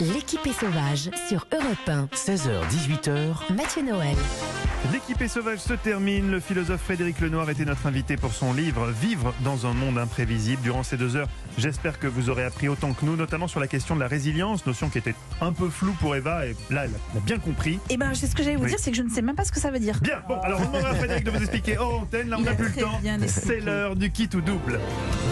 L'équipe est sauvage sur Europe 1. 16h, 18h, Mathieu Noël. L'équipée sauvage se termine. Le philosophe Frédéric Lenoir était notre invité pour son livre Vivre dans un monde imprévisible. Durant ces deux heures, j'espère que vous aurez appris autant que nous, notamment sur la question de la résilience, notion qui était un peu floue pour Eva, et là, elle a bien compris. Eh ben, c'est ce que j'allais vous Oui. dire, c'est que je ne sais même pas ce que ça veut dire. Bien, bon, alors on demandera à Frédéric de vous expliquer hors antenne, là on n'a plus le temps. C'est l'heure du kit ou double.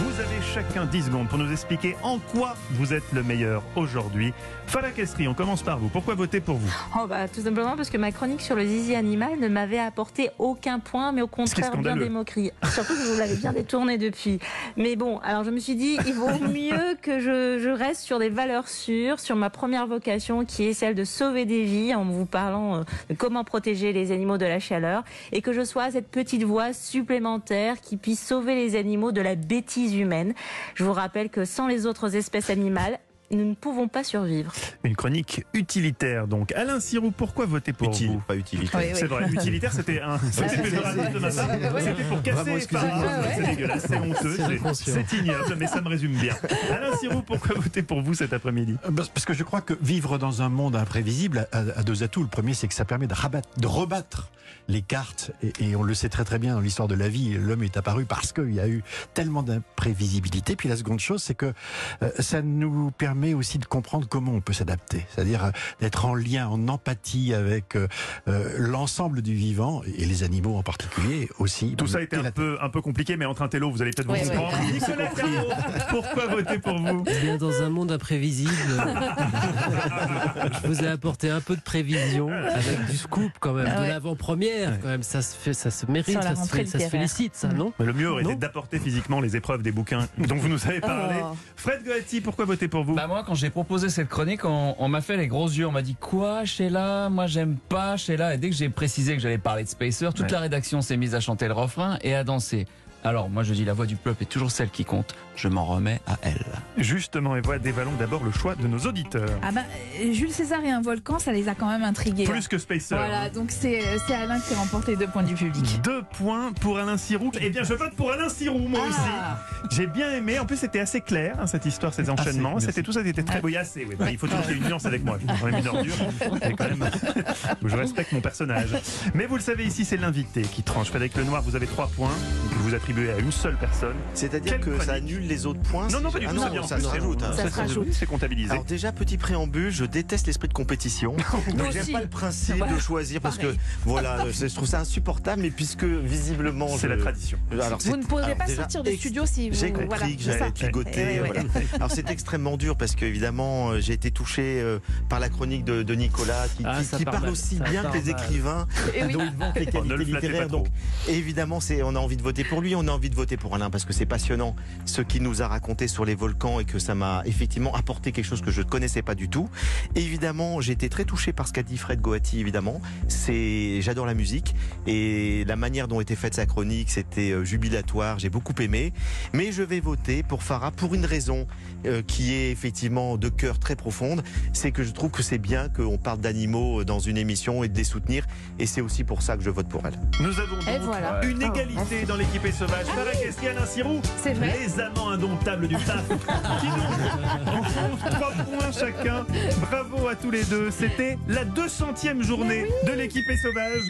Vous avez chacun 10 secondes pour nous expliquer en quoi vous êtes le meilleur aujourd'hui. Farah Kestri, on commence par vous. Pourquoi voter pour vous? Oh bah, tout simplement parce que ma chronique sur le zizi animal ne m'avait apporté aucun point, mais au contraire bien des moqueries. Surtout que vous l'avez bien détourné depuis. Mais bon, alors je me suis dit, il vaut mieux que je, je reste sur des valeurs sûres, sur ma première vocation qui est celle de sauver des vies en vous parlant euh, de comment protéger les animaux de la chaleur et que je sois cette petite voix supplémentaire qui puisse sauver les animaux de la bêtise humaine. Je vous rappelle que sans les autres espèces animales, nous ne pouvons pas survivre. Une chronique utilitaire donc. Alain Sirou, pourquoi voter pour Utile, vous pas utilitaire. Oui, oui. C'est vrai, utilitaire, c'était un. C'était pour casser. C'est dégueulasse, c'est honteux, c'est- ignoble, mais ça me résume bien. Alain Sirou, pourquoi voter pour vous cet après-midi Euh, Parce que je crois que vivre dans un monde imprévisible a, a deux atouts. Le premier, c'est que ça permet de, rabattre, de rebattre les cartes. Et, et on le sait très très bien dans l'histoire de la vie, l'homme est apparu parce qu'il y a eu tellement d'imprévisibilité. Puis la seconde chose, c'est que euh, ça nous permet aussi de comprendre comment on peut s'adapter. C'est-à-dire euh, d'être en lien, en empathie avec euh, euh, l'ensemble du vivant et les animaux en particulier aussi. Tout ça a été un peu, un peu compliqué, mais entre un télo, vous allez peut-être vous comprendre. Nicolas pourquoi voter pour vous? Eh bien, dans un monde imprévisible, je vous ai apporté un peu de prévision avec du scoop quand même, Ah de ouais. l'avant-première. Quand même, ça se fait, ça se mérite, ça se, rentrée fait- ça se littéraire. félicite, ça, non? Mais Le mieux aurait été d'apporter physiquement les épreuves des bouquins dont vous nous avez parlé. Oh. Fred Goetti, pourquoi voter pour vous? Bah moi, quand j'ai proposé cette chronique, on, on m'a fait les gros yeux. On m'a dit quoi, Sheila? Moi, j'aime pas Sheila. Et dès que j'ai précisé que j'allais parler de Spacer, toute Ouais. la rédaction s'est mise à chanter le refrain et à danser. Alors, moi, je dis la voix du peuple est toujours celle qui compte. Je m'en remets à elle. Justement, et voilà, dévalons d'abord le choix de nos auditeurs. Ah bah, euh, Jules César et un volcan, ça les a quand même intrigués. Plus que Spacer. Voilà, donc c'est c'est Alain qui remporte les deux points du public. Deux points pour Alain Sirou. Eh bien, je vote pour Alain Sirou, moi Ah. aussi. J'ai bien aimé. En plus, c'était assez clair, hein, cette histoire, ces enchaînements. C'était tout ça, c'était très beau. Oui, assez, oui. Bah, il faut toujours qu'il y ait une nuance avec moi. Quand même une ordure. Mais quand même, je respecte mon personnage. Mais vous le savez, ici, c'est l'invité qui tranche. Frédéric Lenoir, vous avez trois points. que Vous attribuez à une seule personne. C'est-à-dire que chronique ça annule les autres points Non, non, pas du ah tout. non, ça ça plus, se rajoute. hein. Ça se rajoute. C'est comptabilisé. Alors déjà, petit préambule, je déteste l'esprit de compétition. Donc j'aime pas le principe de choisir parce pareil. que voilà, je trouve ça insupportable. Mais puisque visiblement, C'est je- la tradition. Alors, Vous ne pourrez pas déjà, sortir du ex- studio si vous. J'ai compris voilà, que j'allais ligoté. Eh voilà. Alors c'est extrêmement dur parce qu'évidemment euh, j'ai été touché euh, par la chronique de, de Nicolas qui, Ah, qui- qui parle mal, aussi bien que les écrivains Eh dont il vante les qualités littéraires. Donc évidemment c'est on a envie de voter pour lui, on a envie de voter pour Alain parce que c'est passionnant ce qu'il nous a raconté sur les volcans et que ça m'a effectivement apporté quelque chose que je ne connaissais pas du tout. Évidemment j'ai été très touché par ce qu'a dit Fred Goati évidemment. C'est j'adore la musique et la manière dont était faite sa chronique c'était euh, jubilatoire, j'ai beaucoup aimé. Mais je vais voter pour Farah pour une raison euh, qui est effectivement de cœur très profonde. C'est que je trouve que c'est bien qu'on parle d'animaux dans une émission et de les soutenir. Et c'est aussi pour ça que je vote pour elle. Nous avons Et donc voilà. une égalité dans l'équipée sauvage. Farah Kesti, Alain Sirou, C'est vrai. les amants indomptables du taf, qui nous trois points chacun. Bravo à tous les deux. C'était la 200e journée de l'équipée sauvage.